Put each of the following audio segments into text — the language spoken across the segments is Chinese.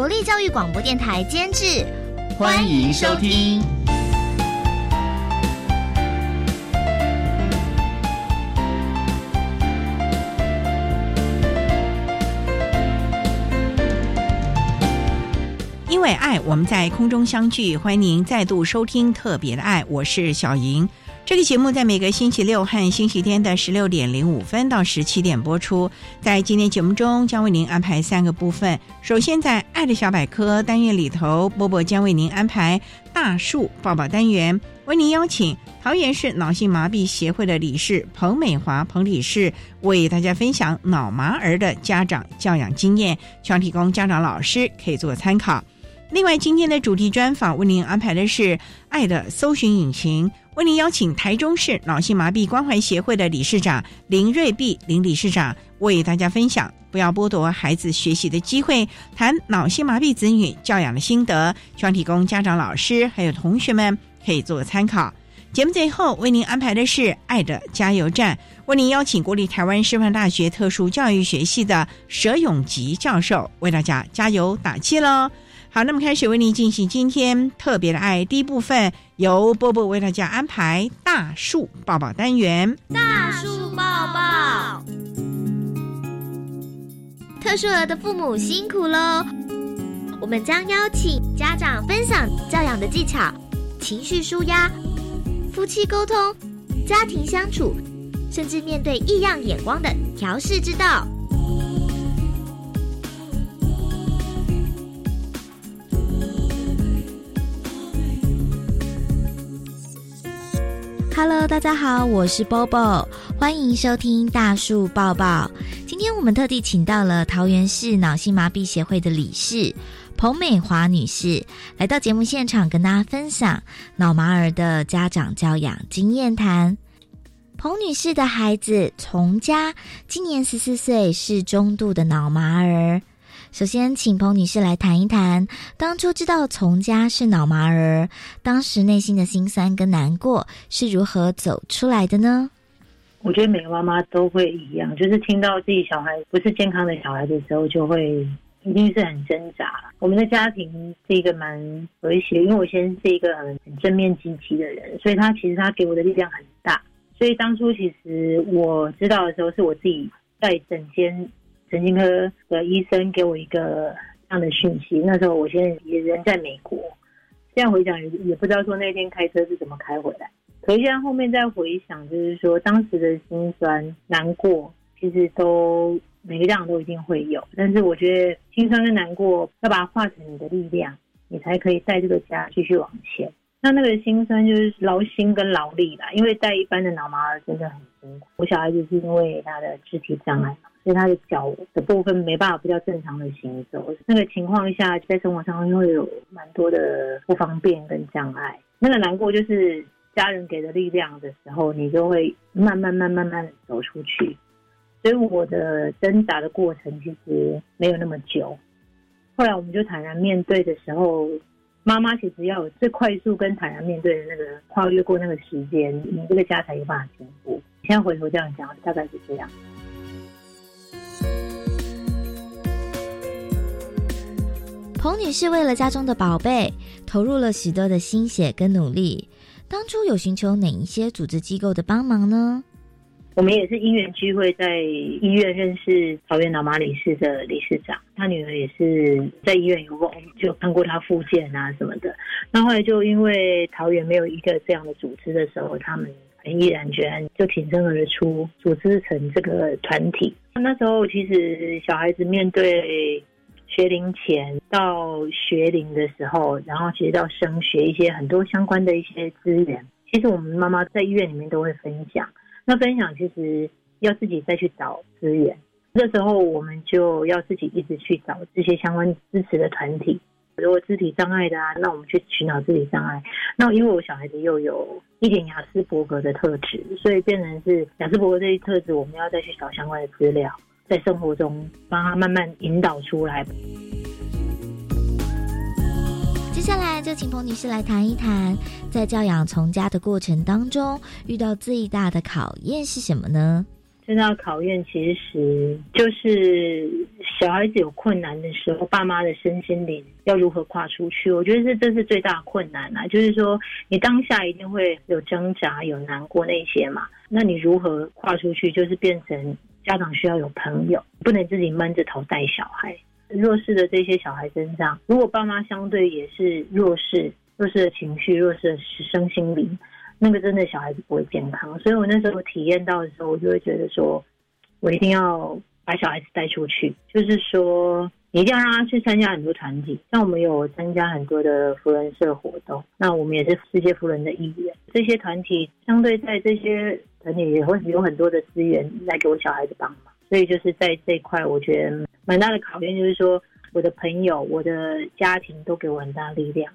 国立教育广播电台监制，欢迎收听。因为爱，我们在空中相聚，欢迎您再度收听特别的爱，我是小莹。这个节目在每个星期六和星期天的十六点零五分到十七点播出。在今天节目中，将为您安排三个部分。首先，在“爱的小百科”单元里头，波波将为您安排“大树抱抱”单元，为您邀请桃园市脑性麻痹协会的理事彭美华彭理事为大家分享脑麻儿的家长教养经验，希望提供家长老师可以做参考。另外，今天的主题专访为您安排的是“爱的搜寻引擎”。为您邀请台中市脑性麻痹关怀协会的理事长林瑞碧林理事长为大家分享，不要剥夺孩子学习的机会，谈脑性麻痹子女教养的心得，希望提供家长、老师还有同学们可以做个参考。节目最后为您安排的是爱的加油站，为您邀请国立台湾师范大学特殊教育学系的佘永吉教授为大家加油打气喽。好，那么开始为您进行今天特别的爱第一部分，由波波为大家安排大树抱抱单元。大树抱抱，特殊儿的父母辛苦喽！我们将邀请家长分享教养的技巧、情绪舒压、夫妻沟通、家庭相处，甚至面对异样眼光的调试之道。Hello，大家好，我是 Bobo，欢迎收听大树抱抱。今天我们特地请到了桃园市脑性麻痹协会的理事彭美华女士，来到节目现场跟大家分享脑麻儿的家长教养经验谈。彭女士的孩子从家今年十四岁，是中度的脑麻儿。首先，请彭女士来谈一谈，当初知道从家是脑麻儿，当时内心的心酸跟难过是如何走出来的呢？我觉得每个妈妈都会一样，就是听到自己小孩不是健康的小孩的时候，就会一定是很挣扎。我们的家庭是一个蛮和谐，因为我先生是一个很正面积极的人，所以他其实他给我的力量很大。所以当初其实我知道的时候，是我自己在整间。神经科的医生给我一个这样的讯息，那时候我现在也人在美国，现在回想也也不知道说那天开车是怎么开回来。可是现在后面再回想，就是说当时的心酸难过，其实都每个家长都一定会有。但是我觉得心酸跟难过要把它化成你的力量，你才可以带这个家继续往前。那那个心酸就是劳心跟劳力啦，因为带一般的脑麻儿真的很辛苦。我小孩子是因为他的肢体障碍嘛。所以他的脚的部分没办法比较正常的行走，那个情况下在生活上会有蛮多的不方便跟障碍。那个难过就是家人给的力量的时候，你就会慢慢慢慢慢走出去。所以我的挣扎的过程其实没有那么久。后来我们就坦然面对的时候，妈妈其实要有最快速跟坦然面对的那个跨越过那个时间，你这个家才有办法进步。现在回头这样讲，大概是这样。彭女士为了家中的宝贝，投入了许多的心血跟努力。当初有寻求哪一些组织机构的帮忙呢？我们也是因缘机会在医院认识桃园脑麻理事的理事长，他女儿也是在医院有过，就看过他复健啊什么的。那后来就因为桃园没有一个这样的组织的时候，他们很毅然决然就挺身而出，组织成这个团体。那时候其实小孩子面对学龄前到学龄的时候，然后其实到升学一些很多相关的一些资源，其实我们妈妈在医院里面都会分享。那分享其实要自己再去找资源，那时候我们就要自己一直去找这些相关支持的团体。如果肢体障碍的啊，那我们去寻找肢体障碍。那因为我小孩子又有一点雅斯伯格的特质，所以变成是雅斯伯格这一特质，我们要再去找相关的资料，在生活中帮他慢慢引导出来。接下来就请彭女士来谈一谈，在教养从家的过程当中，遇到最大的考验是什么呢？最大的考验其实就是小孩子有困难的时候，爸妈的身心灵要如何跨出去？我觉得这这是最大的困难啊！就是说，你当下一定会有挣扎、有难过那些嘛，那你如何跨出去？就是变成家长需要有朋友，不能自己闷着头带小孩。弱势的这些小孩身上，如果爸妈相对也是弱势，弱势的情绪，弱势的身心灵，那个真的小孩子不会健康。所以我那时候体验到的时候，我就会觉得说，我一定要把小孩子带出去，就是说，一定要让他去参加很多团体。像我们有参加很多的福人社活动，那我们也是世界福人的一员。这些团体相对在这些团体也会有很多的资源来给我小孩子帮忙。所以就是在这一块，我觉得蛮大的考验，就是说我的朋友、我的家庭都给我很大力量，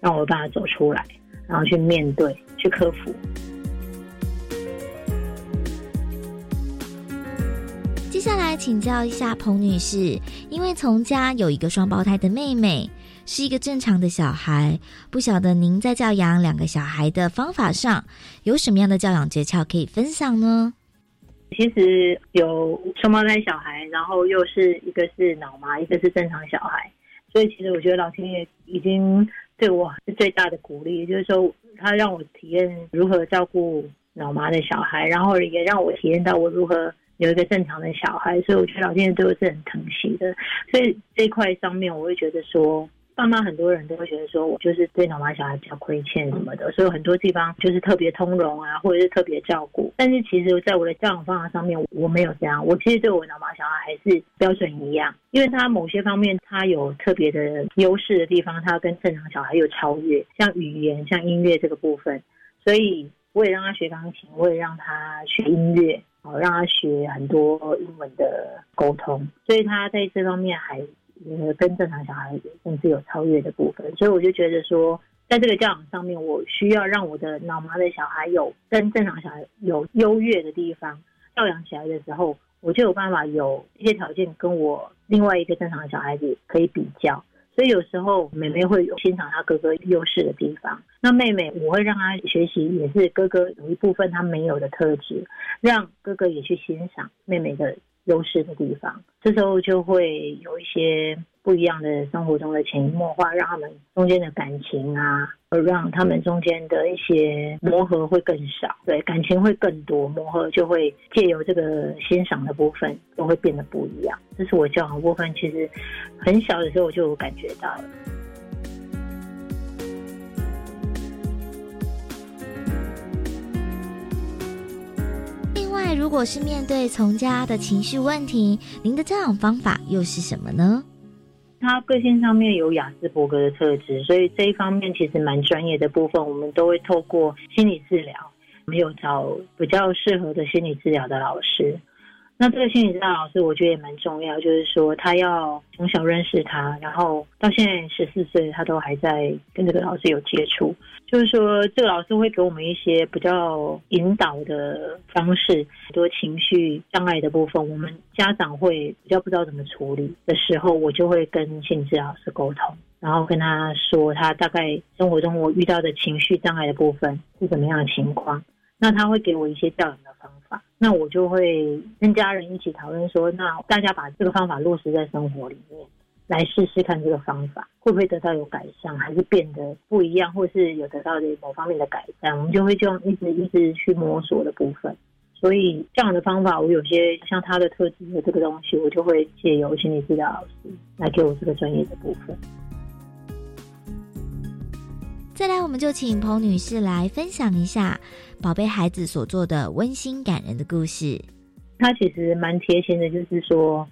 让我把它走出来，然后去面对、去克服。下来请教一下彭女士，因为从家有一个双胞胎的妹妹，是一个正常的小孩，不晓得您在教养两个小孩的方法上有什么样的教养诀窍可以分享呢？其实有双胞胎小孩，然后又是一个是脑麻，一个是正常小孩，所以其实我觉得老天爷已经对我是最大的鼓励，就是说他让我体验如何照顾脑麻的小孩，然后也让我体验到我如何有一个正常的小孩，所以我觉得老天爷对我是很疼惜的，所以这块上面我会觉得说。爸妈很多人都会觉得说，我就是对脑麻小孩比较亏欠什么的，所以很多地方就是特别通融啊，或者是特别照顾。但是其实，在我的教养方法上面，我没有这样。我其实对我脑麻小孩还是标准一样，因为他某些方面他有特别的优势的地方，他跟正常小孩有超越，像语言、像音乐这个部分。所以我也让他学钢琴，我也让他学音乐，哦，让他学很多英文的沟通。所以他在这方面还。呃，跟正常小孩甚至有超越的部分，所以我就觉得说，在这个教养上面，我需要让我的脑麻的小孩有跟正常小孩有优越的地方，教养起来的时候，我就有办法有一些条件跟我另外一个正常的小孩子可以比较。所以有时候妹妹会有欣赏她哥哥优势的地方，那妹妹我会让她学习，也是哥哥有一部分她没有的特质，让哥哥也去欣赏妹妹的。优势的地方，这时候就会有一些不一样的生活中的潜移默化，让他们中间的感情啊，而让他们中间的一些磨合会更少，对，感情会更多，磨合就会借由这个欣赏的部分，都会变得不一样。这是我教养部分，其实很小的时候我就感觉到了。那如果是面对从家的情绪问题，您的教养方法又是什么呢？他个性上面有雅斯伯格的特质，所以这一方面其实蛮专业的部分，我们都会透过心理治疗，没有找比较适合的心理治疗的老师。那这个心理治疗老师，我觉得也蛮重要，就是说他要从小认识他，然后到现在十四岁，他都还在跟这个老师有接触。就是说，这个老师会给我们一些比较引导的方式，很多情绪障碍的部分，我们家长会比较不知道怎么处理的时候，我就会跟心理治疗师沟通，然后跟他说他大概生活中我遇到的情绪障碍的部分是怎么样的情况，那他会给我一些教养的方法，那我就会跟家人一起讨论说，那大家把这个方法落实在生活里面。来试试看这个方法会不会得到有改善，还是变得不一样，或是有得到的某方面的改善，我们就会就一直一直去摸索的部分。所以这样的方法，我有些像他的特质的这个东西，我就会借由心理治疗老师来给我这个专业的部分。再来，我们就请彭女士来分享一下宝贝孩子所做的温馨感人的故事。他其实蛮贴心的，就是说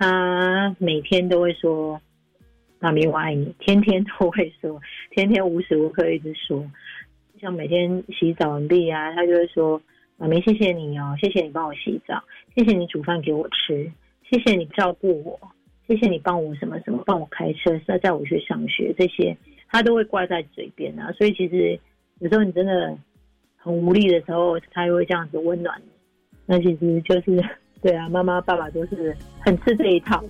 他每天都会说“妈咪我爱你”，天天都会说，天天无时无刻一直说。像每天洗澡完毕啊，他就会说：“妈咪谢谢你哦，谢谢你帮我洗澡，谢谢你煮饭给我吃，谢谢你照顾我，谢谢你帮我什么什么，帮我开车，再载我去上学这些。”他都会挂在嘴边啊，所以其实有时候你真的很无力的时候，他又会这样子温暖你。那其实就是对啊，妈妈爸爸都是很吃这一套。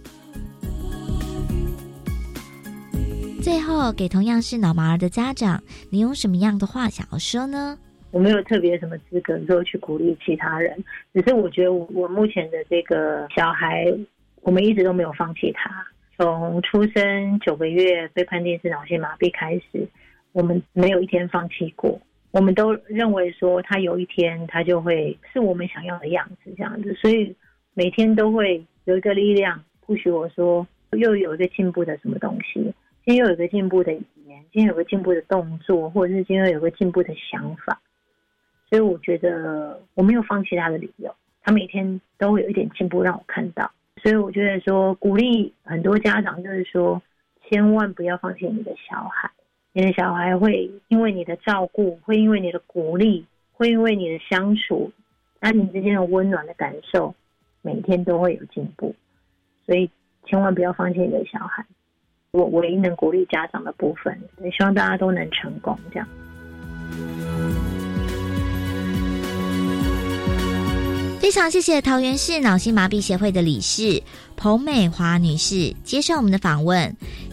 最后，给同样是脑麻儿的家长，你有什么样的话想要说呢？我没有特别什么资格说去鼓励其他人，只是我觉得我目前的这个小孩，我们一直都没有放弃他。从出生九个月被判定是脑性麻痹开始，我们没有一天放弃过。我们都认为说他有一天他就会是我们想要的样子，这样子。所以每天都会有一个力量不许我说又有一个进步的什么东西，今天又有一个进步的语言，今天有个进步的动作，或者是今天有个进步的想法。所以我觉得我没有放弃他的理由，他每天都会有一点进步让我看到。所以我觉得说，鼓励很多家长就是说，千万不要放弃你的小孩。你的小孩会因为你的照顾，会因为你的鼓励，会因为你的相处，家庭之间的温暖的感受，每天都会有进步。所以千万不要放弃你的小孩。我唯一能鼓励家长的部分，也希望大家都能成功这样。非常谢谢桃园市脑性麻痹协会的理事彭美华女士接受我们的访问。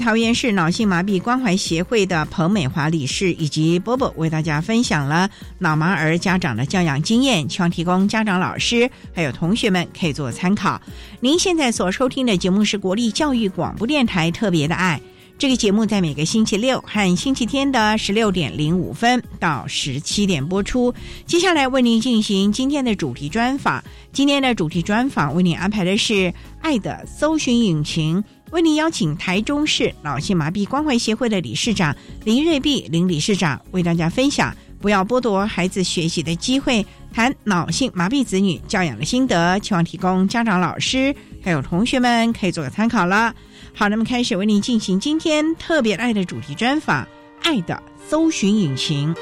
桃园市脑性麻痹关怀协会的彭美华理事以及波波为大家分享了脑麻儿家长的教养经验，希望提供家长、老师还有同学们可以做参考。您现在所收听的节目是国立教育广播电台特别的爱，这个节目在每个星期六和星期天的十六点零五分到十七点播出。接下来为您进行今天的主题专访，今天的主题专访为您安排的是爱的搜寻引擎。为您邀请台中市脑性麻痹关怀协会的理事长林瑞碧林理事长为大家分享，不要剥夺孩子学习的机会，谈脑性麻痹子女教养的心得，期望提供家长、老师还有同学们可以做个参考了。好，那么开始为您进行今天特别爱的主题专访，《爱的搜寻引擎》，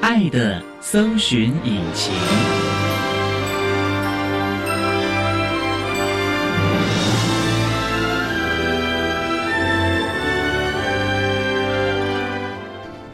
爱的。搜寻引擎，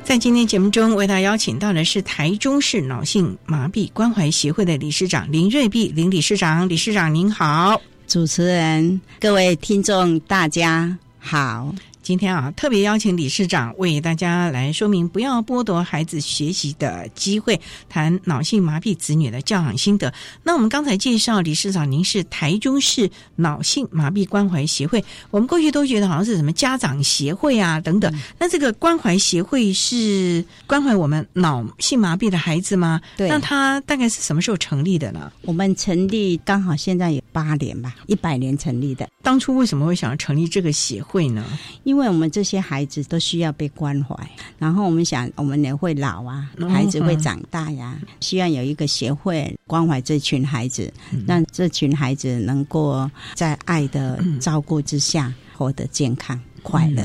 在今天节目中，为大家邀请到的是台中市脑性麻痹关怀协会的理事长林瑞碧林理事长，理事长您好，主持人，各位听众，大家好。今天啊，特别邀请理事长为大家来说明，不要剥夺孩子学习的机会，谈脑性麻痹子女的教养心得。那我们刚才介绍，理事长您是台中市脑性麻痹关怀协会，我们过去都觉得好像是什么家长协会啊等等。那这个关怀协会是关怀我们脑性麻痹的孩子吗？对。那它大概是什么时候成立的呢？我们成立刚好现在有八年吧，一百年成立的。当初为什么会想要成立这个协会呢？因为我们这些孩子都需要被关怀，然后我们想，我们也会老啊，孩子会长大呀，希望有一个协会关怀这群孩子，让这群孩子能够在爱的照顾之下活得健康快乐。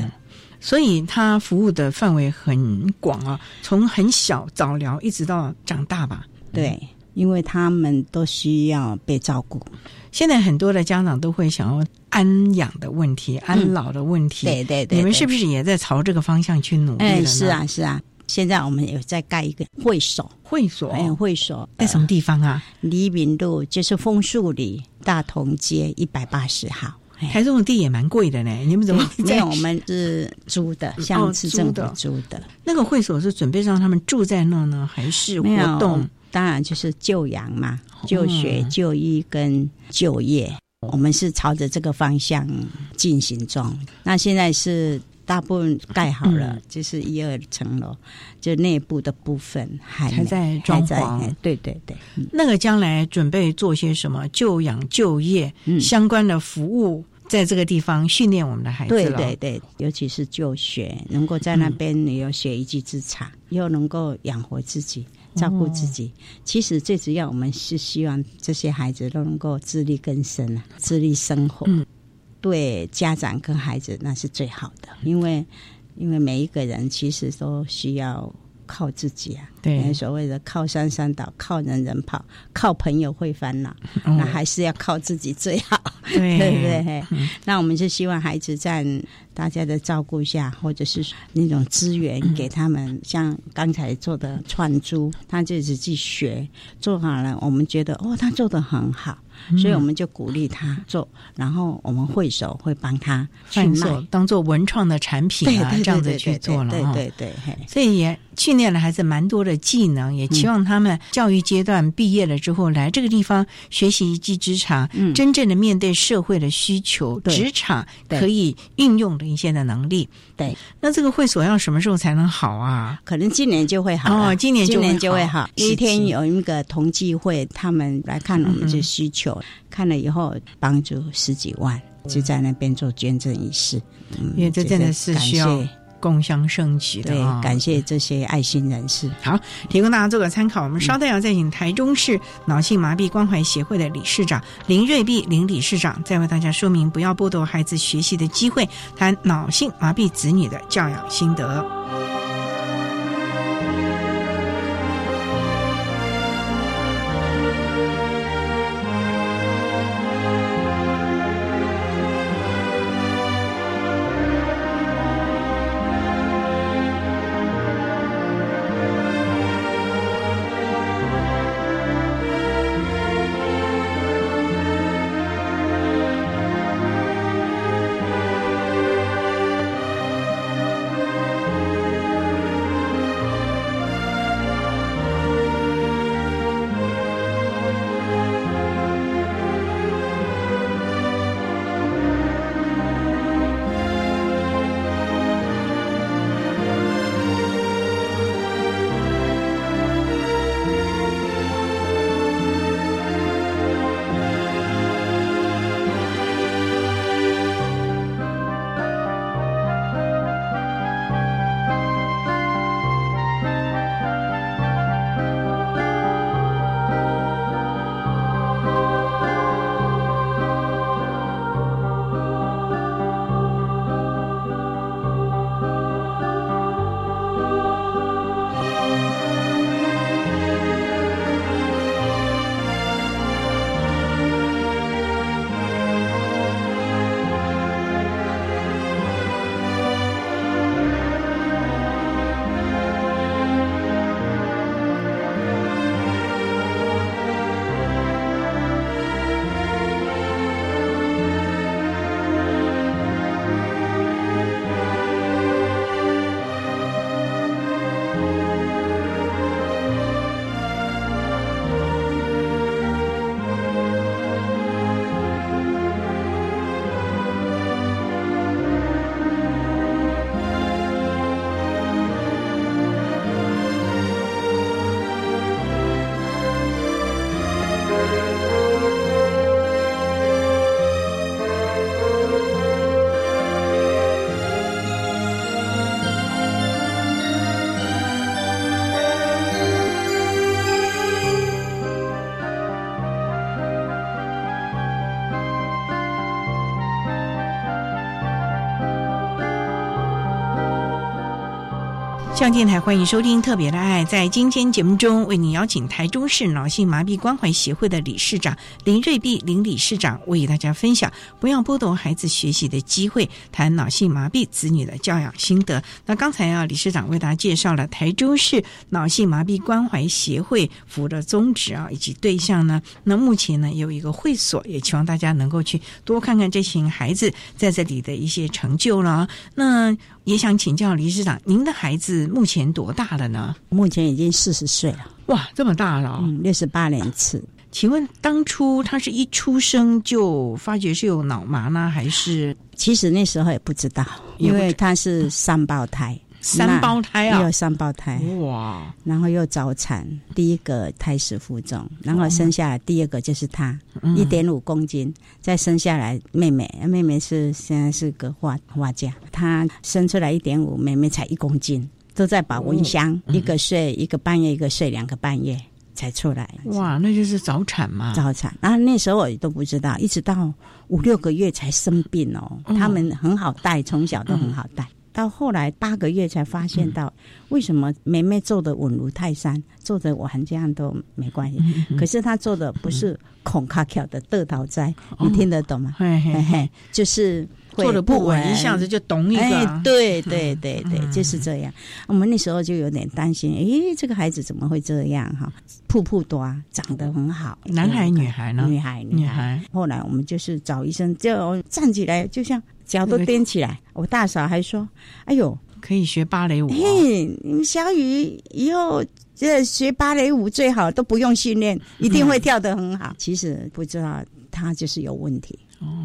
所以，他服务的范围很广啊，从很小早疗一直到长大吧。对，因为他们都需要被照顾。现在很多的家长都会想要安养的问题、安老的问题。对对对，你们是不是也在朝这个方向去努力？哎，是啊是啊，现在我们有在盖一个会所，会所，哎，会所在什么地方啊？黎明路就是枫树里大同街一百八十号。台中的地也蛮贵的呢，你们怎么没有？我们是租的，像市政府租的。那个会所是准备让他们住在那呢，还是活动？当然就是就养嘛，就学、就医跟就业，我们是朝着这个方向进行中。那现在是大部分盖好了，就是一二层楼，就内部的部分还还在装潢。对对对，那个将来准备做些什么就养就业相关的服务，在这个地方训练我们的孩子。对对对，尤其是就学，能够在那边你有学一技之长，又能够养活自己。照顾自己，其实最主要我们是希望这些孩子都能够自力更生啊，自力生活。对家长跟孩子那是最好的，因为因为每一个人其实都需要靠自己啊。对，所谓的靠山山倒，靠人人跑，靠朋友会烦恼，那还是要靠自己最好，对不对？那我们就希望孩子在大家的照顾下，或者是那种资源给他们，像刚才做的串珠，他就自己学做好了，我们觉得哦，他做的很好，所以我们就鼓励他做，然后我们会手会帮他去卖，当做文创的产品啊，这样子去做了，对对对，所以也训练了孩子蛮多的。技能也期望他们教育阶段毕业了之后来这个地方学习一技之长，真正的面对社会的需求，职场可以运用的一些的能力。对，那这个会所要什么时候才能好啊？可能今年就会好哦，今年今年就会好。一天有一个同济会，他们来看我们这需求，看了以后帮助十几万，就在那边做捐赠仪式。因为这真的是需要。共襄盛举的，对，感谢这些爱心人士。好，提供大家做个参考。我们稍待要再请台中市脑性麻痹关怀协会的理事长林瑞碧林理事长，再为大家说明不要剥夺孩子学习的机会，谈脑性麻痹子女的教养心得。向电台欢迎收听《特别的爱》。在今天节目中，为您邀请台中市脑性麻痹关怀协会的理事长林瑞碧林理事长，为大家分享不要剥夺孩子学习的机会，谈脑性麻痹子女的教养心得。那刚才啊，理事长为大家介绍了台中市脑性麻痹关怀协会服务的宗旨啊，以及对象呢。那目前呢，有一个会所，也希望大家能够去多看看这群孩子在这里的一些成就了。那也想请教理事长，您的孩子目前多大了呢？目前已经四十岁了，哇，这么大了！嗯，六十八年次。请问当初他是一出生就发觉是有脑麻呢，还是？其实那时候也不知道，因为他是三胞胎。三胞胎啊，有三胞胎哇！然后又早产，第一个胎死腹中，然后生下来第二个就是他，一点五公斤，再生下来妹妹，妹妹是现在是个画画家，她生出来一点五，妹妹才一公斤，都在保温箱，一个睡一个半夜，一个睡两个半夜才出来。哇，那就是早产嘛！早产，然后那时候我都不知道，一直到五六个月才生病哦。他们很好带，从小都很好带。到后来八个月才发现到，为什么梅梅做的稳如泰山，做的玩这样都没关系，可是她做的不是孔卡巧的得桃斋，你听得懂吗？嘿嘿，就是做的不稳，一下子就懂一个。对对对对，就是这样。我们那时候就有点担心，诶，这个孩子怎么会这样？哈，瀑布多，长得很好，男孩女孩呢？女孩女孩。后来我们就是找医生，就站起来，就像。脚都踮起来，我大嫂还说：“哎呦，可以学芭蕾舞。”嘿，你们小雨以后这学芭蕾舞最好都不用训练，一定会跳得很好。其实不知道他就是有问题，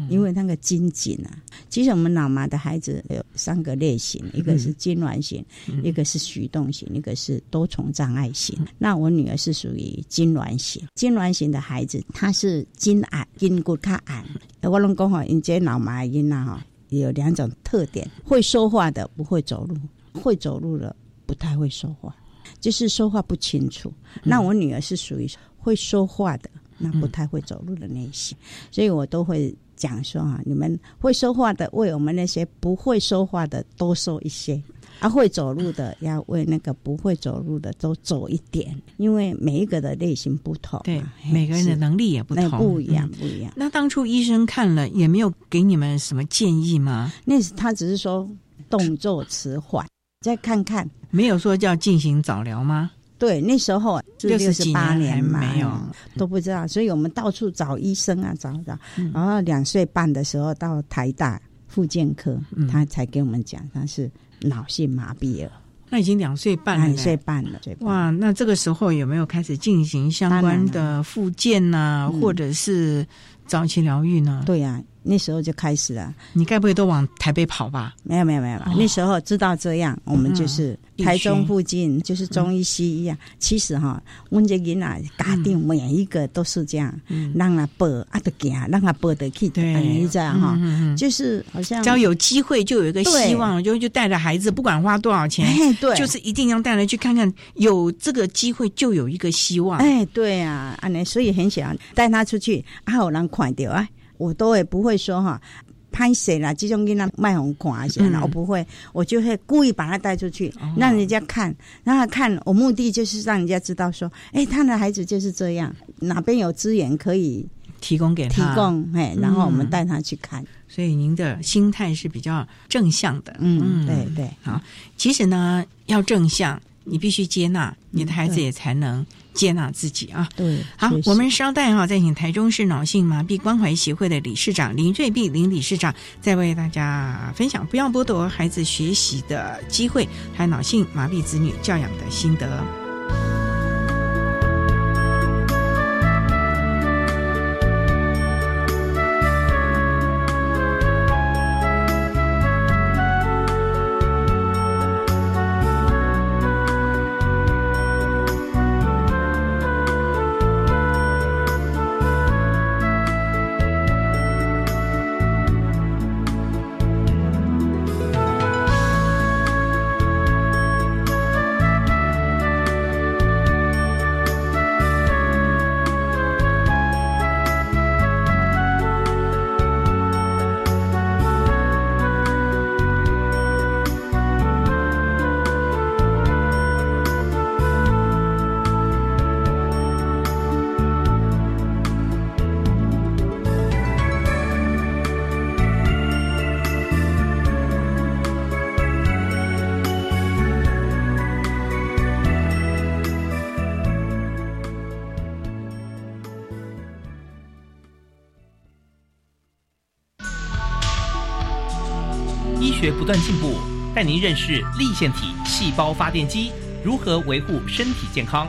因为那个筋紧啊。其实我们脑麻的孩子有三个类型，一个是痉挛型，一个是徐动型，一个是多重障碍型。那我女儿是属于痉挛型，痉挛型的孩子他是筋矮，筋骨较矮。我拢讲好，因这脑麻因呐哈。有两种特点：会说话的不会走路，会走路的不太会说话，就是说话不清楚。那我女儿是属于会说话的，那不太会走路的那些，所以我都会讲说啊，你们会说话的为我们那些不会说话的多说一些。啊，会走路的要为那个不会走路的都走一点，因为每一个的类型不同，对每个人的能力也不同，不一样，不一样。那当初医生看了也没有给你们什么建议吗？那他只是说动作迟缓，再看看，没有说叫进行早疗吗？对，那时候六十八年没有都不知道，所以我们到处找医生啊，找找，然后两岁半的时候到台大复健科，他才给我们讲他是。脑性麻痹了，那已经两岁半了。两岁半了，哇！那这个时候有没有开始进行相关的复健呢，或者是早期疗愈呢？对呀。那时候就开始了，你该不会都往台北跑吧？没有没有没有，那时候知道这样，我们就是台中附近就是中医西医啊。其实哈，温杰人啊，家定每一个都是这样，让他报啊得行，让他报得去，你这样哈，就是好像只要有机会就有一个希望，就就带着孩子，不管花多少钱，对，就是一定要带来去看看，有这个机会就有一个希望。哎，对啊，啊，那所以很想带他出去，啊，有人看到啊。我都也不会说哈，拍谁啦？这种给他卖红款些了，我不会，我就会故意把他带出去，让人家看，让他看。我目的就是让人家知道说，哎，他的孩子就是这样，哪边有资源可以提供给他，提供，哎，然后我们带他去看。所以您的心态是比较正向的，嗯，对对。好，其实呢，要正向，你必须接纳你的孩子，也才能。接纳自己啊！对，好，我们稍待哈，再请台中市脑性麻痹关怀协会的理事长林瑞碧林理事长，再为大家分享不要剥夺孩子学习的机会，还有脑性麻痹子女教养的心得。断进步，带您认识立腺体细胞发电机如何维护身体健康。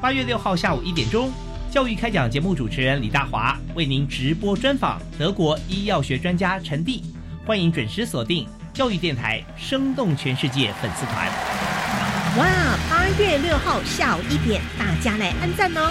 八月六号下午一点钟，教育开讲节目主持人李大华为您直播专访德国医药学专家陈蒂，欢迎准时锁定教育电台《生动全世界》粉丝团。哇！八月六号下午一点，大家来按赞哦！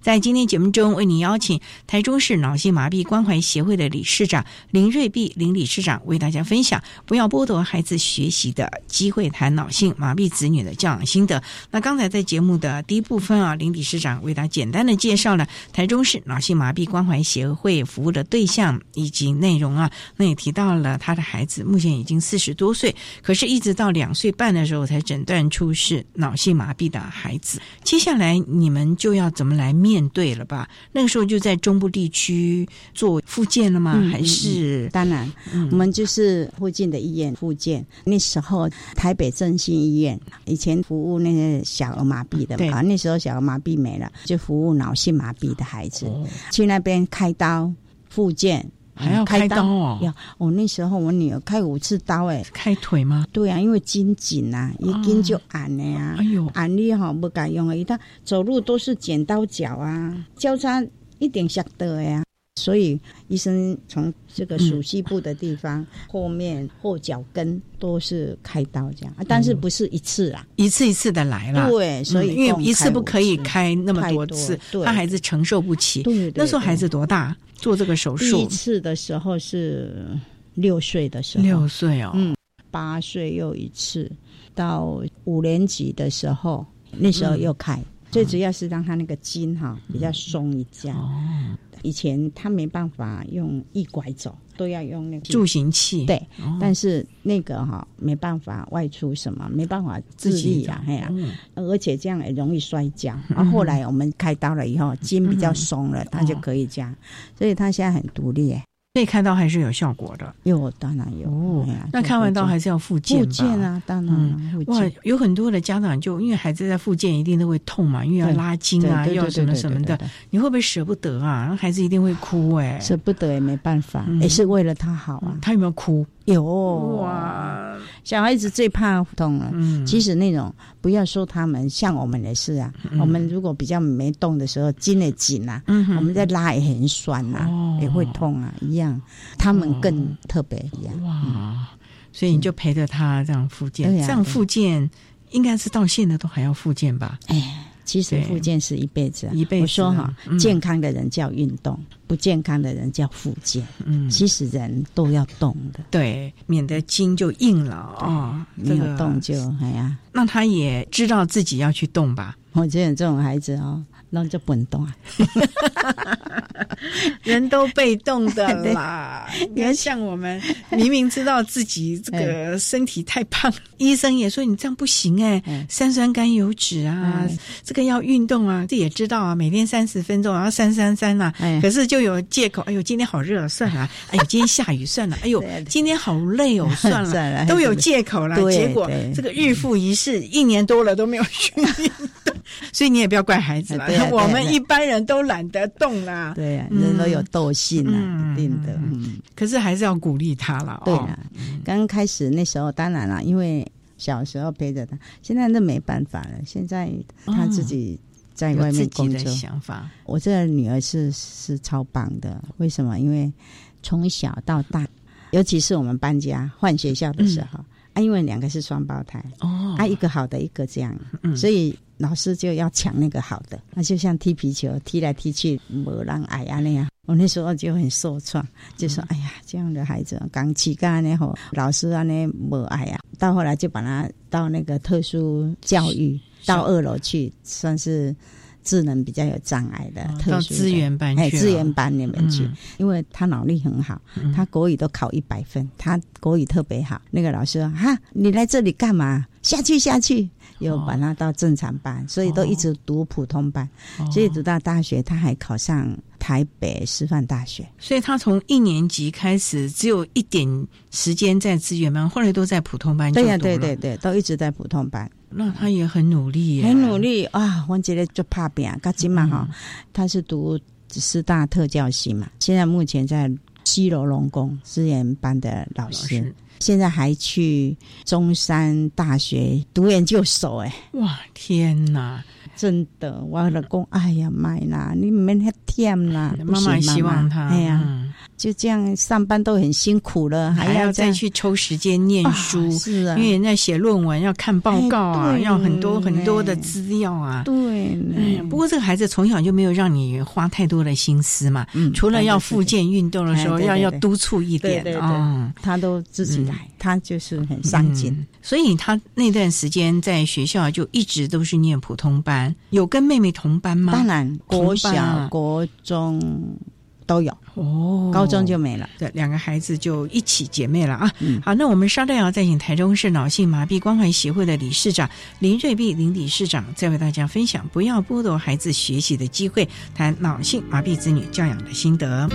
在今天节目中，为您邀请台中市脑性麻痹关怀协会的理事长林瑞碧林理事长为大家分享不要剥夺孩子学习的机会，谈脑性麻痹子女的教养心得。那刚才在节目的第一部分啊，林理事长为大家简单的介绍了台中市脑性麻痹关怀协会服务的对象以及内容啊，那也提到了他的孩子目前已经四十多岁，可是一直到两岁半的时候才诊断出是脑性麻痹的孩子。接下来你们就要怎么来面对了吧？那个时候就在中部地区做复健了吗？嗯还是当然，嗯我们就是附近的医院复健。那时候台北振兴医院以前服务那些小儿麻痹的对嘛，啊那时候小儿麻痹没了，就服务脑性麻痹的孩子，哦去那边开刀复健。还要开刀哦。要哦，那时候我女儿开五次刀哎，开腿吗？对啊，因为筋紧啊，一筋就按了呀、哎呦，按力哈不敢用啊，一旦走路都是剪刀脚啊，交叉一点下得呀。所以医生从这个属膝部的地方、后面后脚跟都是开刀这样，啊但是不是一次啊？一次一次的来了，对所以嗯因为一次。不可以开那么太多多次，对。怕孩子承受不起。对对对那时候孩子多大？做这个手术。第一？次的时候是六岁的时候，六岁哦，嗯，八岁又一次，到五年级的时候，那时候又开。最主要是让他那个筋哈比较松一下。哦，以前他没办法用一拐走，都要用那个助行器。对，哦。但是那个哈没办法外出什么，没办法自立啊，哎呀、嗯。而且这样也容易摔跤。然 后后来我们开刀了以后，筋比较松了，他就可以这样，所以他现在很独立耶。所以开刀还是有效果的。有，当然有。那开完刀还是要复健吧复健啊，当然哇。，有很多的家长就因为孩子在复健，一定都会痛嘛，因为要拉筋啊，要什么什么的你会不会舍不得啊？那孩子一定会哭哎。舍不得也没办法，嗯也是为了他好啊。他有没有哭？有哇，小孩子最怕痛了。嗯其实那种不要说他们，像我们也是啊。嗯我们如果比较没动的时候，筋也紧啊，嗯我们在拉也很酸啊、哦也会痛啊，一样。他们更特别一样。哇，所以你就陪着他这样复健，这样复健应该是到现在都还要复健吧？哎，其实复健是一辈子啊，一辈子啊我说哈，嗯健康的人叫运动，不健康的人叫复健。嗯，其实人都要动的，对，免得筋就硬了哦。没有这个动就哎呀，那他也知道自己要去动吧？我觉得这种孩子哦，那就不能动啊。人都被动的啦。你看，像我们明明知道自己这个身体太胖，医生也说你这样不行哎，三酸甘油脂啊，这个要运动啊，这也知道啊，每天三十分钟，然后三三三啊。可是就有借口，哎呦，今天好热，算了，哎呦，今天下雨，算了，哎呦，今天好累哦，算算了了，都有借口啦。结果这个日复一日，一年多了都没有去运动，所以你也不要怪孩子了 我们一般人都懒得动啦。对呀、嗯人都有惰性啊，嗯一定的。嗯，可是还是要鼓励他了。哦对啊，刚开始那时候当然了，因为小时候陪着他，现在那没办法了。现在他自己在外面工作，想法。我这个女儿是是超棒的，为什么？因为从小到大，尤其是我们搬家换学校的时候，啊，因为两个是双胞胎，哦啊，一个好的，一个这样，嗯所以老师就要抢那个好的，那就像踢皮球，踢来踢去，没让矮啊那样。我那时候就很受创，就说：“哎呀，这样的孩子刚起干那吼，老师啊那没爱啊。”到后来就把他到那个特殊教育，到二楼去，算是智能比较有障碍的特殊的到资源班哎，去了资源班里面去，嗯因为他脑力很好，他国语都考一百分，他国语特别好。那个老师说：“哈，你来这里干嘛？下去下去。”又把他到正常班，所以都一直读普通班，所以读到大学，他还考上台北师范大学。所以他从一年级开始，只有一点时间在资源班，后来都在普通班就对呀、读了对对对，都一直在普通班。那他也很努力，很努力啊！我觉得就怕病，嘎金嘛嗯哈，他是读师大特教系嘛，现在目前在西楼龙宫资源班的老师，师现在还去中山大学读研究所，哎，哇，天哪！真的，我老公，哎呀妈啦，你免遐忝啦，妈妈也希望他，哎呀，嗯。就这样上班都很辛苦了，还要再去抽时间念书，啊是啊。因为人家写论文要看报告啊，要很多很多的资料啊。对呢。哎呀，不过这个孩子从小就没有让你花太多的心思嘛，嗯除了要复健运动的时候，要要督促一点对对对。哦。他都自己来，他就是很上进。嗯。所以他那段时间在学校就一直都是念普通班，有跟妹妹同班吗？当然，国小、国中都有，哦，高中就没了。对，两个孩子就一起姐妹了啊。嗯好，那我们稍待要再请台中市脑性麻痹关怀协会的理事长林瑞碧林理事长，再为大家分享不要剥夺孩子学习的机会，谈脑性麻痹子女教养的心得。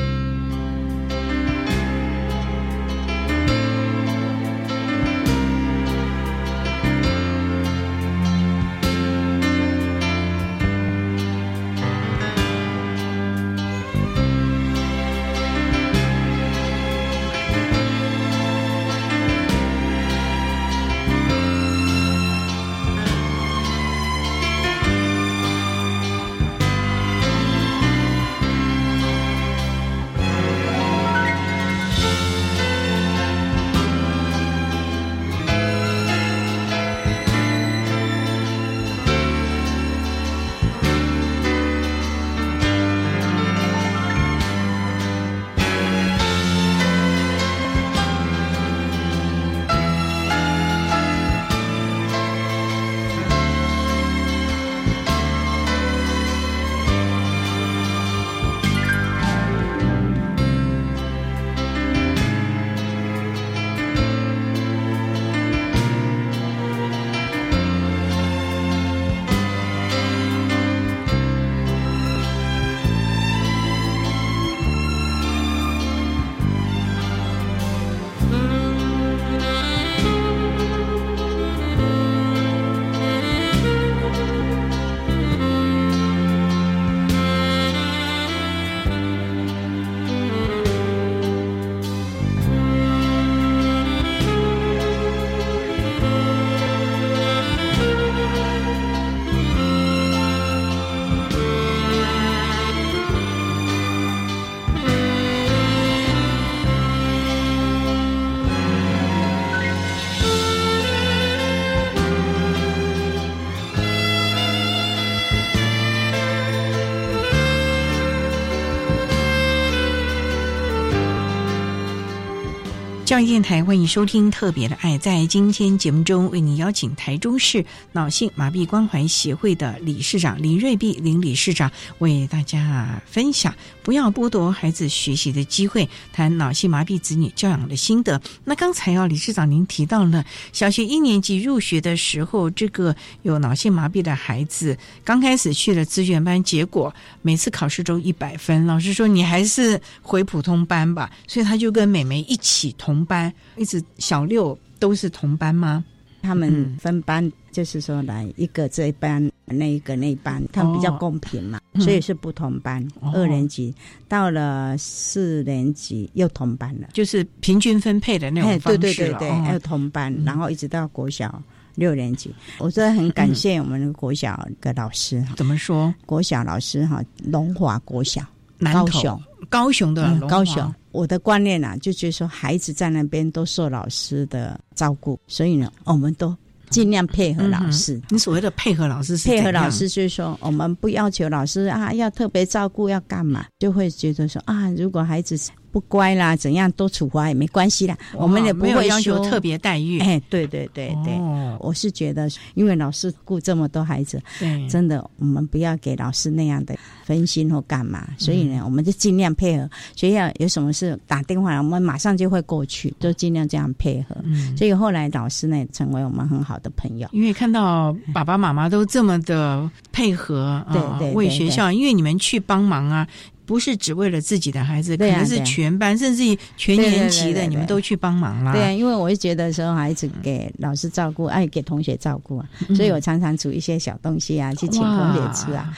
教育电台欢迎收听《特别的爱》。在今天节目中，为您邀请台中市脑性麻痹关怀协会的理事长林瑞碧林理事长为大家分享不要剥夺孩子学习的机会，谈脑性麻痹子女教养的心得。那刚才啊，理事长您提到了小学一年级入学的时候，这个有脑性麻痹的孩子刚开始去了资源班，结果每次考试都一百分，老师说你还是回普通班吧，所以他就跟美眉一起同。同班一直小六都是同班吗？他们分班，就是说来一个这一班，那一个那一班，他们比较公平嘛，所以是不同班。二年级到了四年级又同班了，就是平均分配的那种方式对对对对，又同班，然后一直到国小六年级。我真的很感谢我们国小的老师。怎么说？国小老师哈，龙华国小，高雄。高雄的高雄，我的观念啊，就觉得说孩子在那边都受老师的照顾，所以呢，我们都尽量配合老师。你所谓的配合老师是配合老师，就是说我们不要求老师啊要特别照顾要干嘛，就会觉得说啊，如果孩子。不乖啦，怎样都处罚也没关系啦。我们也不会要求特别待遇。哎，对对对对，我是觉得，因为老师顾这么多孩子，真的，我们不要给老师那样的分心或干嘛。所以呢，我们就尽量配合学校有什么事打电话，我们马上就会过去，都尽量这样配合。所以后来老师呢，成为我们很好的朋友。因为看到爸爸妈妈都这么的配合，对对，为学校，因为你们去帮忙啊。不是只为了自己的孩子，可能是全班甚至于全年级的，你们都去帮忙啦。对啊，因为我会觉得说孩子给老师照顾，爱给同学照顾啊，所以我常常煮一些小东西啊，去请同学吃啊。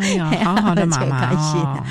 哎呀，好好的 妈妈哦。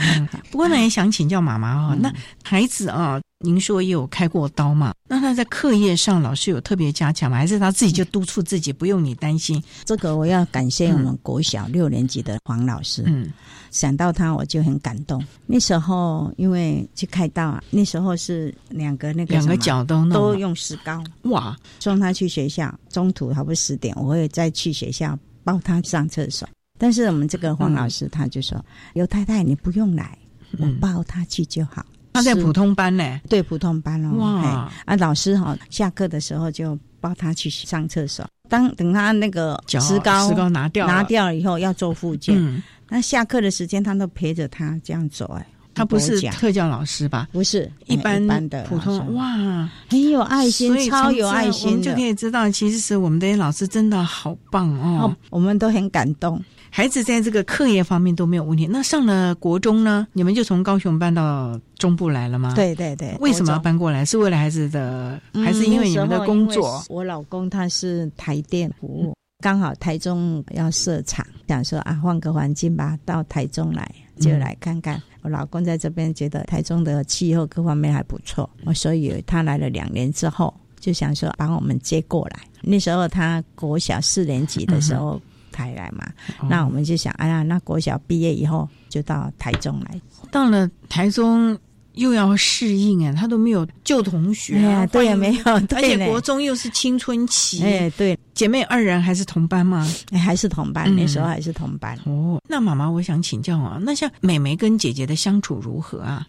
不过呢，也 想请教妈妈哦，那孩子啊，您说也有开过刀嘛？那他在课业上，老师有特别加强吗？还是他自己就督促自己，不用你担心？这个我要感谢我们国小六年级的黄老师。嗯。想到他，我就很感动。那时候因为去开刀啊，那时候是两个那个两个脚都都用石膏哇，送他去学校。中途还不十点，我会再去学校抱他上厕所。但是我们这个黄老师他就说：“刘太太，你不用来，我抱他去就好。”他在普通班呢，对普通班哦。哇啊，老师哈下课的时候就抱他去上厕所。当等他那个石膏石膏拿掉拿掉了以后，要做复健。那下课的时间，他都陪着他这样走。哎，他不是特教老师吧？不是，一般的普通。哇，很有爱心，超有爱心我们就可以知道，其实是我们这些老师真的好棒哦，我们都很感动。孩子在这个课业方面都没有问题。那上了国中呢？你们就从高雄搬到中部来了吗？对对对。为什么要搬过来？是为了孩子的，还是因为你们的工作？我老公他是台电服务。刚好台中要设厂，想说啊，换个环境吧，到台中来就来看看。我老公在这边觉得台中的气候各方面还不错，所以他来了两年之后，就想说把我们接过来。那时候他国小四年级的时候才来嘛，那我们就想，哎呀，那国小毕业以后就到台中来。到了台中。又要适应啊，他都没有旧同学啊，对呀，没有，而且国中又是青春期，哎，对，姐妹二人还是同班吗？哎，还是同班，那时候还是同班。哦，那妈妈，我想请教啊，那像妹妹跟姐姐的相处如何啊？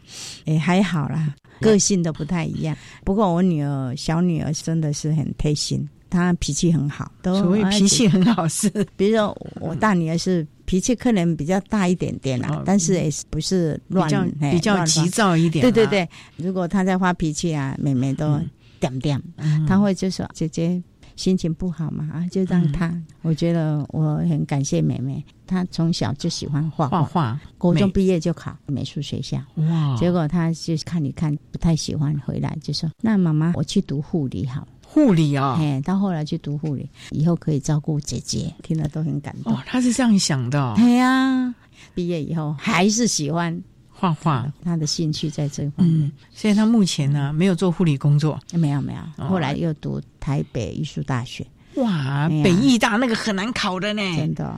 哎，还好啦，个性都不太一样。不过我女儿小女儿真的是很贴心，她脾气很好，都所谓脾气很好是，比如说我大女儿是。脾气可能比较大一点点啦，但是也不是乱，比较急躁一点。对对对，如果她在发脾气啊，妹妹都点点，她会就说：“姐姐心情不好嘛，啊，就让他。”我觉得我很感谢妹妹，她从小就喜欢画画画，高中毕业就考美术学校。哇！结果她就看一看不太喜欢，回来就说：“那妈妈，我去读护理好。”护理啊，哎，到后来去读护理，以后可以照顾姐姐，听了都很感动。他是这样想的。对呀，毕业以后还是喜欢画画，他的兴趣在这方面。所以他目前呢，没有做护理工作。没有没有，后来又读台北艺术大学。哇，北艺大那个很难考的呢，真的。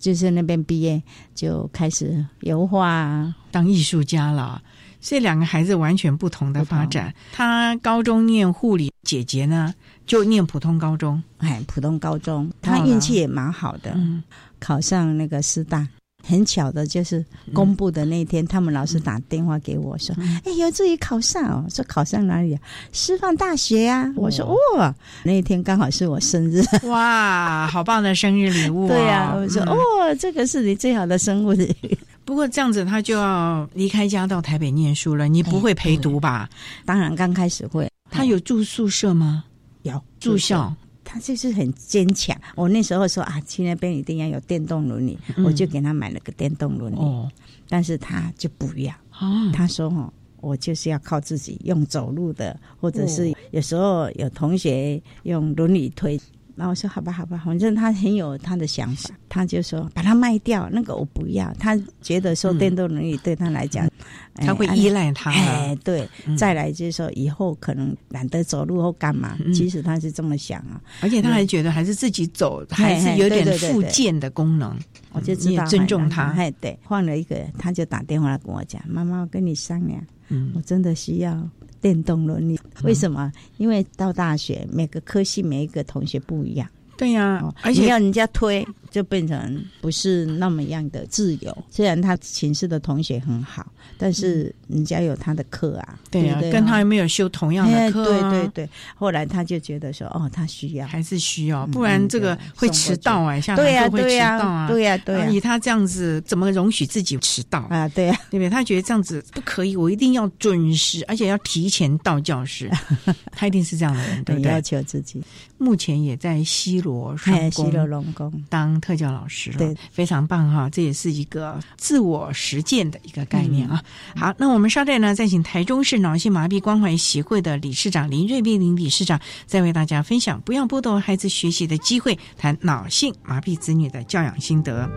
就是那边毕业就开始油画，当艺术家了。所以两个孩子完全不同的发展。他高中念护理，姐姐呢就念普通高中。哎，普通高中，他运气也蛮好的，考上那个师大。很巧的，就是公布的那天，他们老师打电话给我说：“哎，有志于考上哦。”说考上哪里啊？师范大学呀。我说：“哦，那一天刚好是我生日。”哇，好棒的生日礼物！对呀，我说：“哦，这个是你最好的生日礼物。”不过这样子，他就要离开家到台北念书了。你不会陪读吧？当然，刚开始会。他有住宿舍吗？有住校。他就是很坚强。我那时候说啊，去那边一定要有电动轮椅，我就给他买了个电动轮椅。哦，但是他就不要。哦，他说哦，我就是要靠自己用走路的，或者是有时候有同学用轮椅推。然后我说好吧，好吧，反正他很有他的想法，他就说把它卖掉，那个我不要。他觉得说电动轮椅对他来讲，他会依赖他。哎，对，再来就是说以后可能懒得走路或干嘛，其实他是这么想啊。而且他还觉得还是自己走还是有点附件的功能，我就知道尊重他。哎，对，换了一个，他就打电话跟我讲，妈妈，我跟你商量，嗯我真的需要。电动轮椅为什么？因为到大学每个科系每一个同学不一样。对呀，而且要人家推，就变成不是那么样的自由。虽然他寝室的同学很好，但是人家有他的课啊。对呀，跟他有没有修同样的课？对对对。后来他就觉得说，哦，他需要，还是需要，不然这个会迟到啊，下对呀，会迟到啊，对呀，对呀。以他这样子，怎么容许自己迟到啊？对呀，对不对？他觉得这样子不可以，我一定要准时，而且要提前到教室。他一定是这样的人，对不对？要求自己。目前也在西罗上西罗龙宫当特教老师了，对，非常棒哈！这也是一个自我实践的一个概念啊。好，那我们稍待呢，再请台中市脑性麻痹关怀协会的理事长林瑞碧林理事长，再为大家分享不要剥夺孩子学习的机会，谈脑性麻痹子女的教养心得。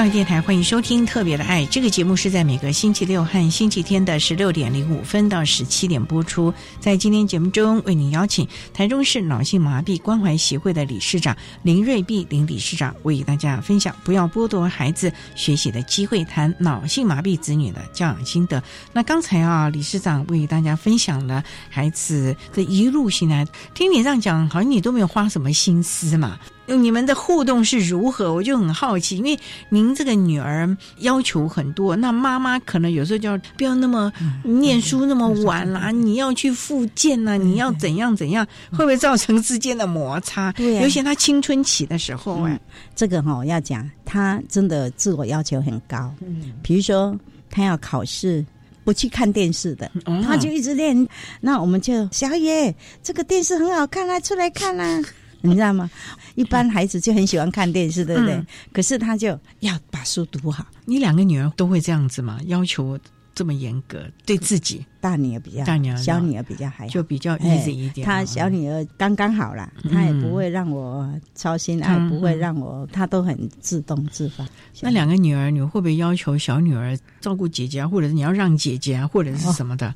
教育电台欢迎收听《特别的爱》这个节目，是在每个星期六和星期天的十六点零五分到十七点播出。在今天节目中，为您邀请台中市脑性麻痹关怀协会的理事长林瑞碧林理事长，为大家分享不要剥夺孩子学习的机会，谈脑性麻痹子女的教养心得。那刚才啊，理事长为大家分享了孩子的一路行来，听你这样讲，好像你都没有花什么心思嘛。你们的互动是如何？我就很好奇，因为您这个女儿要求很多，那妈妈可能有时候就要不要那么念书那么晚啦，你要去复健呐，你要怎样怎样，会不会造成之间的摩擦？对啊尤其她青春期的时候，哎、这个哈、要讲，她真的自我要求很高。嗯，比如说她要考试，不去看电视的，哦他就一直练。那我们就小野，这个电视很好看啊，出来看啊，你知道吗？一般孩子就很喜欢看电视，对不对？嗯可是他就要把书读好。你两个女儿都会这样子吗？要求这么严格，对自己大女儿比较，大女儿小女儿比较还好，就比较哎 easy 一点。她小女儿刚刚好啦，嗯她也不会让我操心，啊，嗯不会让我，她都很自动自发。那两个女儿，你会不会要求小女儿照顾姐姐啊，或者是你要让姐姐啊，或者是什么的？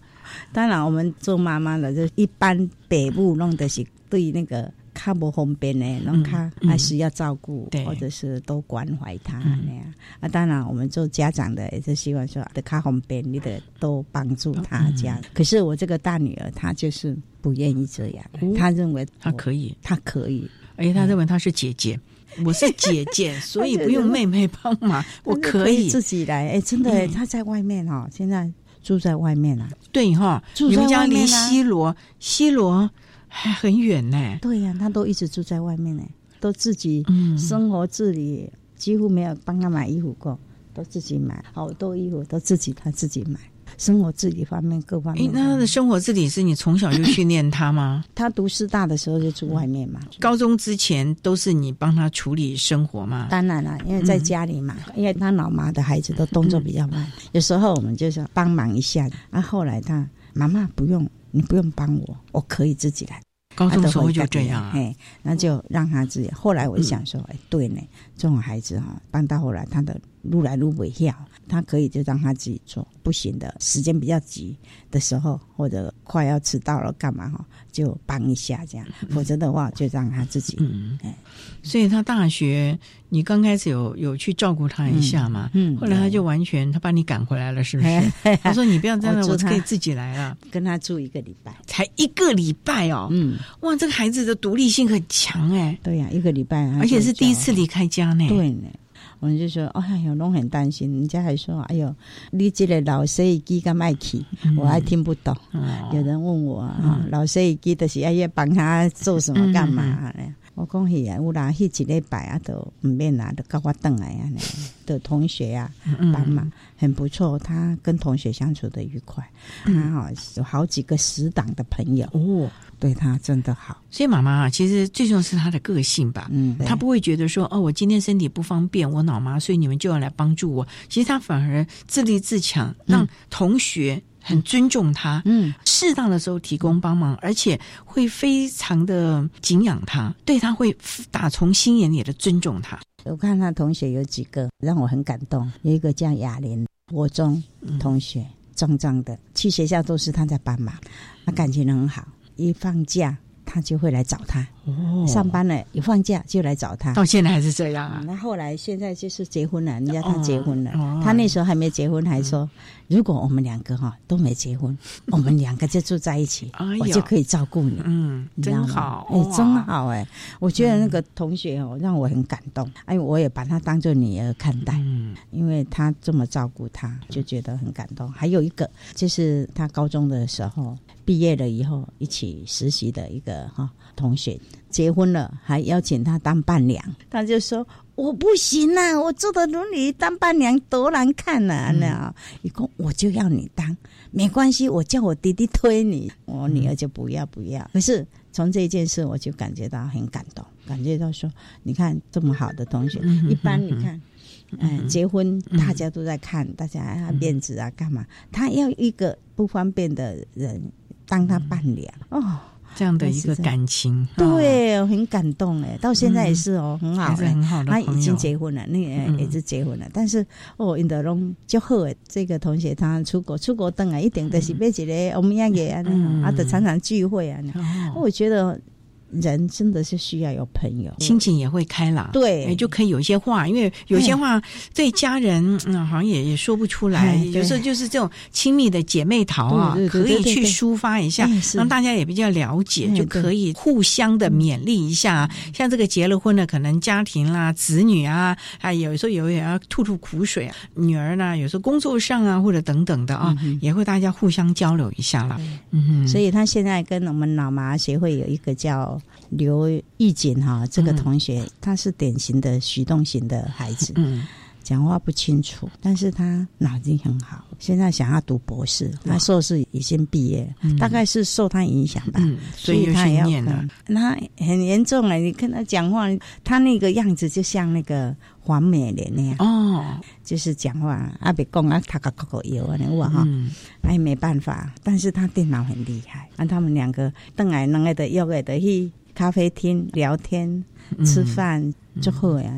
当然，我们做妈妈的，就一般北部弄的是对那个较不方便的，弄较嗯还是要照顾，对或者是多关怀他嗯那样。啊，当然，我们做家长的也是希望说，的较方便，你得多帮助他这样。可是我这个大女儿，她就是不愿意这样，她认为她可以，她可以，而且她认为她是姐姐。我是姐姐，所以不用妹妹帮忙，我可以自己来。哎，真的，嗯她在外面哈，现在住在外面啊。对哈，你们家离西罗，西罗还很远呢。对呀、他都一直住在外面呢，都自己嗯生活自理，几乎没有帮他买衣服过，都自己买，好多衣服都自己他自己买。生活自理方面各方哎面，，那他的生活自理是你从小就训练他吗？他读师大的时候就住外面嘛。高中之前都是你帮他处理生活吗？当然了，因为在家里嘛，因为他老妈的孩子都动作比较慢，有时候我们就是帮忙一下。啊，后来他妈妈不用，你不用帮我，我可以自己来。高中时候就这样啊哎，那就让他自己。后来我就想说，哎，对呢，这种孩子哈，帮到后来他的路来路不跳，他可以就让他自己做，不行的时间比较急的时候，或者快要迟到了干嘛哈，就帮一下这样，否则的话就让他自己。嗯哎，所以他大学，你刚开始有有去照顾他一下嘛？嗯嗯后来他就完全他把你赶回来了，是不是？他说你不要在那，我可以自己来了。跟他住一个礼拜，才一个礼拜哦，嗯，哇，这个孩子的独立性很强哎，对呀、一个礼拜，而且是第一次离开家呢。对呢。我们就说，哎呦，拢很担心。人家还说，哎呦，你这个老洗衣机干麦去，我还听不懂。有人问我啊，老洗衣机就是要要帮他做什么干嘛呢？我讲是啊，有啦，迄一礼拜啊，都唔免啦，都跟我等来啊，的同学啊帮忙，很不错。他跟同学相处的愉快，他哈有好几个死党的朋友哦，对他真的好。所以妈妈啊，其实最重要是他的个性吧，嗯，他不会觉得说哦，我今天身体不方便，我脑麻，所以你们就要来帮助我。其实他反而自立自强，让同学很尊重他，嗯，适当的时候提供帮忙，而且会非常的敬仰他，对他会打从心眼里的尊重他。我看他同学有几个让我很感动，有一个叫雅玲，国中同学，壮壮的，去学校都是他在帮忙，他感情很好，一放假他就会来找他。哦上班了，一放假就来找他。到现在还是这样啊？那后来现在就是结婚了，人家他结婚了，哦他那时候还没结婚，还说、如果我们两个哈都没结婚，我们两个就住在一起，哎我就可以照顾你。嗯，你知道吗真好，哎、哇真好哎、我觉得那个同学哦，让我很感动。哎，我也把他当做女儿看待，嗯因为他这么照顾他，就觉得很感动。还有一个就是他高中的时候毕业了以后一起实习的一个哈同学，结婚了还邀请他当伴娘，他就说。我不行啊！我坐的轮椅当伴娘多难看呐、啊！那一共我就要你当，没关系，我叫我弟弟推你，我女儿就不要不要。可是从这件事，我就感觉到很感动，感觉到说，你看这么好的同学，嗯一般你看。嗯，结婚大家都在看，大家啊面子啊干嘛？他要一个不方便的人当他伴娘哦，这样的一个感情，对，很感动哎，到现在也是哦，很好，很好的他已经结婚了，那个也是结婚了，但是哦，尹德龙就好诶，这个同学他出国出国等啊，一定都是被一个我们样给啊，啊，的常常聚会啊，我觉得。人真的是需要有朋友，心情也会开朗，对，就可以有一些话，因为有些话对家人，嗯，好像也也说不出来。有时候就是这种亲密的姐妹淘啊，可以去抒发一下，让大家也比较了解，就可以互相的勉励一下。像这个结了婚的，可能家庭啦、子女啊，啊，有时候有也要吐吐苦水。女儿呢，有时候工作上啊，或者等等的啊，也会大家互相交流一下了。嗯，所以他现在跟我们老麻协会有一个叫。刘玉锦哈，这个同学他是典型的徐动型的孩子，嗯，讲话不清楚，但是他脑筋很好。现在想要读博士，他硕士已经毕业，大概是受他影响吧，所以他也要念了。那很严重了，你跟他讲话，他那个样子就像那个黄美莲那样哦，就是讲话阿别讲啊，他个口口有啊，我哈，哎没办法，但是他电脑很厉害，那他们两个邓来两个的约个的去。咖啡厅聊天、吃饭就好呀。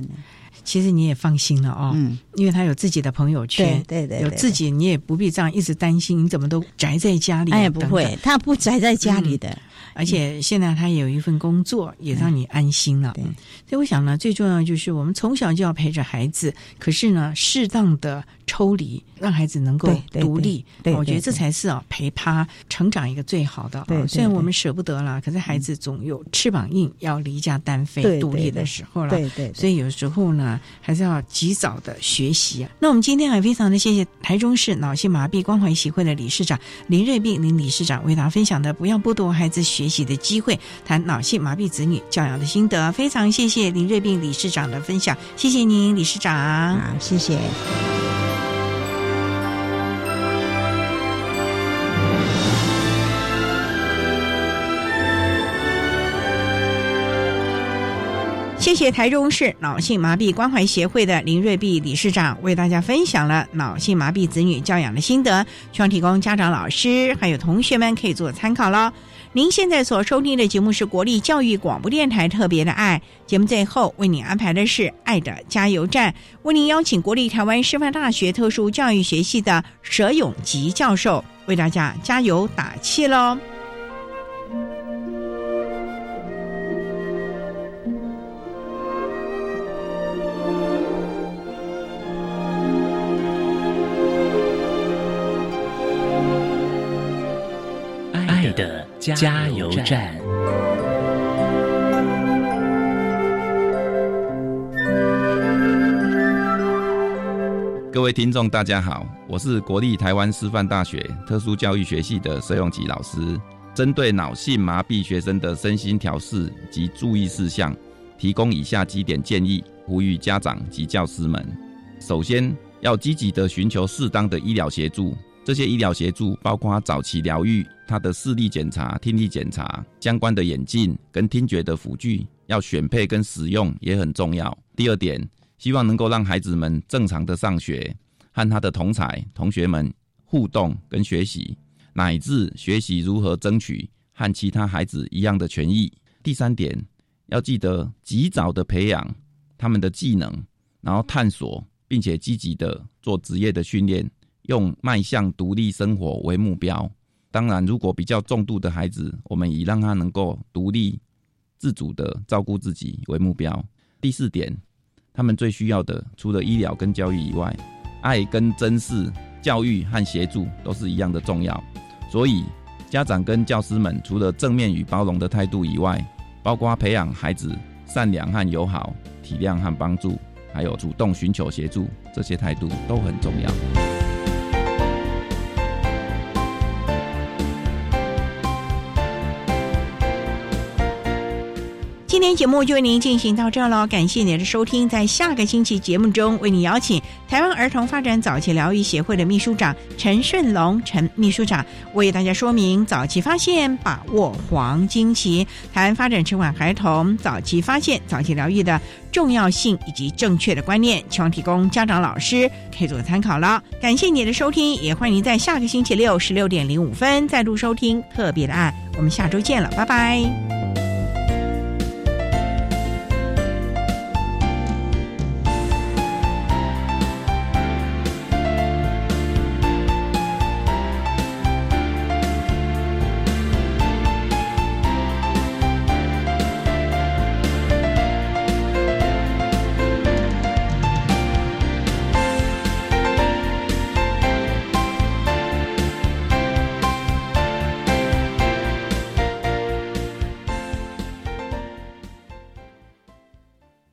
其实你也放心了哦，嗯，因为他有自己的朋友圈，对对，有自己，你也不必这样一直担心，你怎么都宅在家里？哎，不会，他不宅在家里的。而且现在他有一份工作，也让你安心了。对所以我想呢，最重要就是我们从小就要陪着孩子，可是呢，适当的抽离，让孩子能够独立。我觉得这才是啊，陪他成长一个最好的。虽然我们舍不得了，可是孩子总有翅膀硬，要离家单飞、独立的时候了。对对。所以有时候呢，还是要及早的学习啊。那我们今天还非常的谢谢台中市脑性麻痹关怀协会的理事长林瑞碧林理事长为大家分享的，不要剥夺孩子学。学习的机会，谈脑性麻痹子女教养的心得，非常谢谢林瑞斌理事长的分享，谢谢您，理事长，好，谢谢。谢谢台中市脑性麻痹关怀协会的林瑞碧理事长为大家分享了脑性麻痹子女教养的心得，希望提供家长、老师还有同学们可以做参考喽。您现在所收听的节目是国立教育广播电台特别的爱节目，最后为您安排的是爱的加油站，为您邀请国立台湾师范大学特殊教育学系的佘永吉教授为大家加油打气喽。加油站。各位听众，大家好，我是国立台湾师范大学特殊教育学系的佘永吉老师。针对脑性麻痹学生的身心调试及注意事项，提供以下几点建议，呼吁家长及教师们：首先，要积极的寻求适当的医疗协助。这些医疗协助包括早期疗愈，他的视力检查、听力检查，相关的眼镜跟听觉的辅具要选配跟使用也很重要。第二点，希望能够让孩子们正常的上学，和他的同才同学们互动跟学习，乃至学习如何争取和其他孩子一样的权益。第三点，要记得及早的培养他们的技能，然后探索，并且积极的做职业的训练。用迈向独立生活为目标。当然，如果比较重度的孩子，我们以让他能够独立自主的照顾自己为目标。第四点，他们最需要的，除了医疗跟教育以外，爱跟珍视、教育和协助都是一样的重要。所以，家长跟教师们除了正面与包容的态度以外，包括培养孩子善良和友好、体谅和帮助，还有主动寻求协助，这些态度都很重要。今天节目就为您进行到这儿了，感谢您的收听。在下个星期节目中，为您邀请台湾儿童发展早期疗愈协会的秘书长陈顺龙陈秘书长为大家说明早期发现、把握黄金期，台湾发展迟缓孩童早期发现、早期疗愈的重要性以及正确的观念，希望提供家长老师可以做参考了。感谢您的收听，也欢迎您在下个星期六十六点零五分再度收听特别的爱。我们下周见了，拜拜。